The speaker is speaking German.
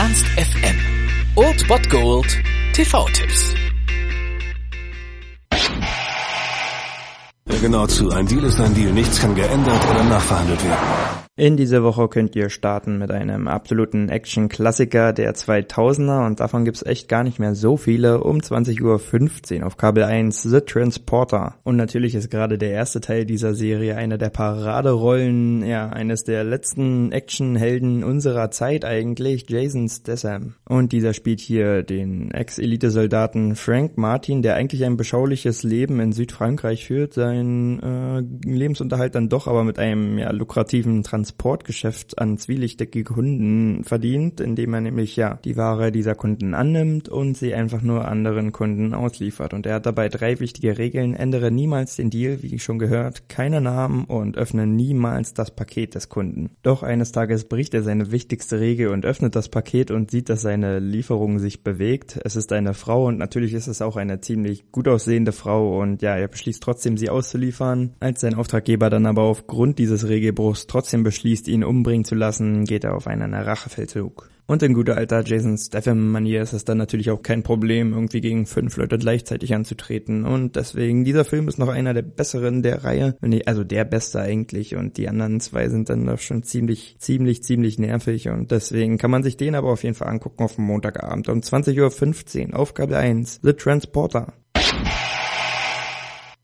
Ernst FM. Old Bot Gold TV-Tipps. Genau zu. Ein Deal ist ein Deal. Nichts kann geändert oder nachverhandelt werden. In dieser Woche könnt ihr starten mit einem absoluten Action-Klassiker der 2000er und davon gibt's echt gar nicht mehr so viele. Um 20.15 Uhr auf Kabel 1 The Transporter. Und natürlich ist gerade der erste Teil dieser Serie einer der Paraderollen, ja, eines der letzten Actionhelden unserer Zeit eigentlich, Jason Statham. Und dieser spielt hier den Ex-Elite-Soldaten Frank Martin, der eigentlich ein beschauliches Leben in Südfrankreich führt, seinen äh, Lebensunterhalt dann doch aber mit einem ja, lukrativen Transport Transportgeschäft an zwielichtige Kunden verdient, indem er nämlich ja die Ware dieser Kunden annimmt und sie einfach nur anderen Kunden ausliefert. Und er hat dabei drei wichtige Regeln. Ändere niemals den Deal, wie schon gehört, keine Namen und öffne niemals das Paket des Kunden. Doch eines Tages bricht er seine wichtigste Regel und öffnet das Paket und sieht, dass seine Lieferung sich bewegt. Es ist eine Frau und natürlich ist es auch eine ziemlich gut aussehende Frau und ja, er beschließt trotzdem sie auszuliefern. Als sein Auftraggeber dann aber aufgrund dieses Regelbruchs trotzdem beschließt, beschließt, ihn umbringen zu lassen, geht er auf einen Rachefeldzug. Und in guter alter Jason Statham-Manier ist es dann natürlich auch kein Problem, irgendwie gegen fünf Leute gleichzeitig anzutreten. Und deswegen, dieser Film ist noch einer der besseren der Reihe. Also der beste eigentlich. Und die anderen zwei sind dann doch schon ziemlich, ziemlich, ziemlich nervig. Und deswegen kann man sich den aber auf jeden Fall angucken auf Montagabend um 20.15 Uhr. Aufgabe 1, The Transporter.